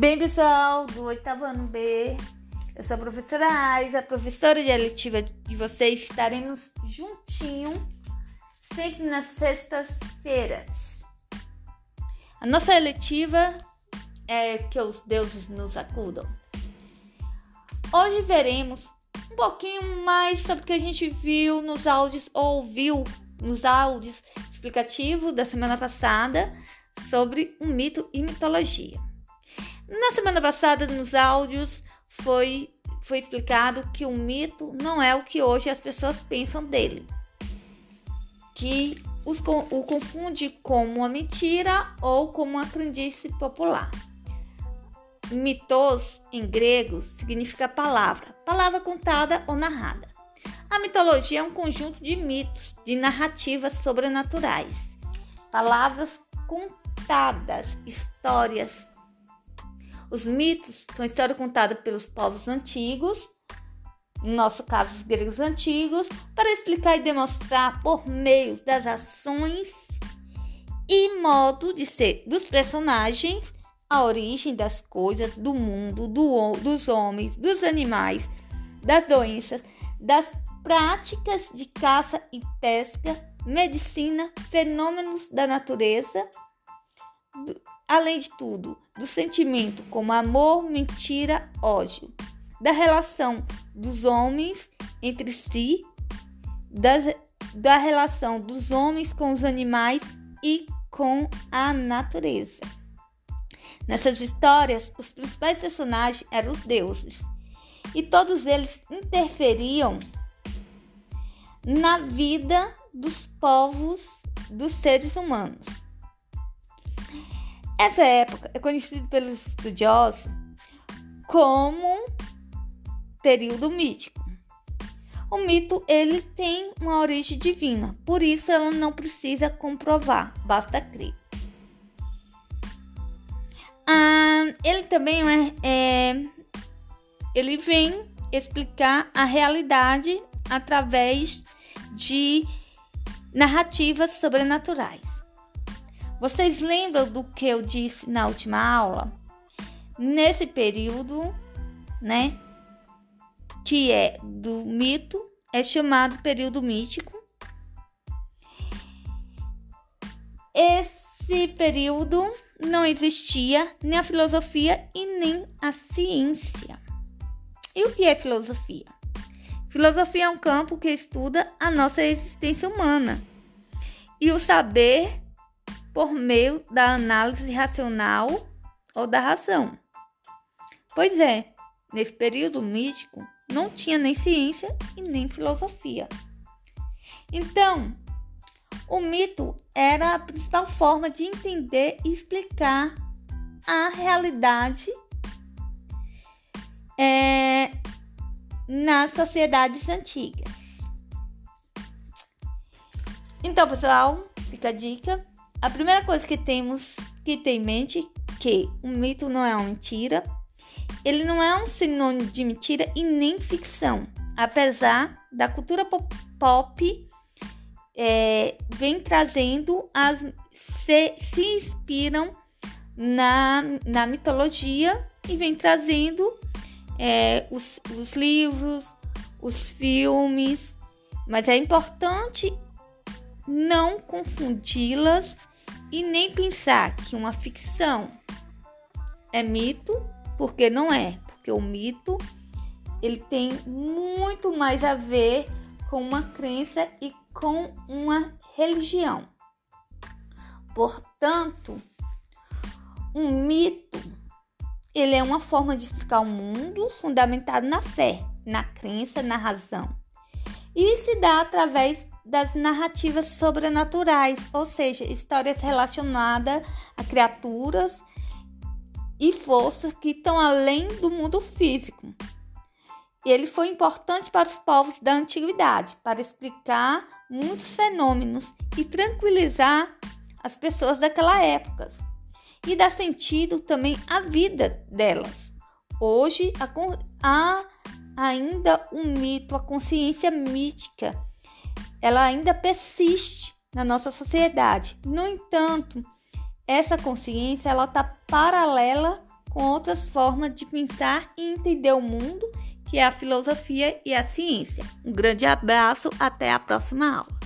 Bem, pessoal, do oitavo ano B, eu sou a professora Aiza, professora de eletiva de vocês. Estaremos juntinho sempre nas sextas-feiras. A nossa eletiva é que os deuses nos acudam. Hoje veremos um pouquinho mais sobre o que a gente viu nos áudios, ouviu nos áudios explicativos da semana passada sobre um mito e mitologia. Na semana passada, nos áudios, foi, foi explicado que o mito não é o que hoje as pessoas pensam dele, que os, o confunde como uma mentira ou como uma crendice popular. Mitos, em grego, significa palavra, palavra contada ou narrada. A mitologia é um conjunto de mitos, de narrativas sobrenaturais, palavras contadas, histórias. Os mitos são história contada pelos povos antigos, no nosso caso os gregos antigos, para explicar e demonstrar por meio das ações e modo de ser dos personagens a origem das coisas, do mundo, do, dos homens, dos animais, das doenças, das práticas de caça e pesca, medicina, fenômenos da natureza, do, além de tudo, do sentimento como amor, mentira, ódio, da relação dos homens entre si, da relação dos homens com os animais e com a natureza. Nessas histórias, os principais personagens eram os deuses, e todos eles interferiam na vida dos povos, dos seres humanos. Essa época é conhecida pelos estudiosos como período mítico. O mito ele tem uma origem divina, por isso ela não precisa comprovar, basta crer. Ah, ele também é, é, ele vem explicar a realidade através de narrativas sobrenaturais. Vocês lembram do que eu disse na última aula? Nesse período, né, que é do mito, é chamado período mítico. Esse período não existia nem a filosofia e nem a ciência. E o que é filosofia? Filosofia é um campo que estuda a nossa existência humana e o saber por meio da análise racional ou da razão. Pois é, nesse período mítico não tinha nem ciência e nem filosofia. Então, o mito era a principal forma de entender e explicar a realidade é, nas sociedades antigas. Então, pessoal, fica a dica. A primeira coisa que temos que ter em mente que o mito não é uma mentira. Ele não é um sinônimo de mentira e nem ficção, apesar da cultura pop é, vem trazendo as se, se inspiram na, na mitologia e vem trazendo é, os, os livros, os filmes, mas é importante não confundi-las e nem pensar que uma ficção é mito, porque não é, porque o mito ele tem muito mais a ver com uma crença e com uma religião. Portanto, um mito ele é uma forma de explicar o mundo fundamentado na fé, na crença, na razão. E se dá através das narrativas sobrenaturais, ou seja, histórias relacionadas a criaturas e forças que estão além do mundo físico. Ele foi importante para os povos da antiguidade para explicar muitos fenômenos e tranquilizar as pessoas daquela época e dar sentido também à vida delas. Hoje há ainda um mito, a consciência mítica, ela ainda persiste na nossa sociedade. No entanto, essa consciência ela está paralela com outras formas de pensar e entender o mundo, que é a filosofia e a ciência. Um grande abraço, até a próxima aula.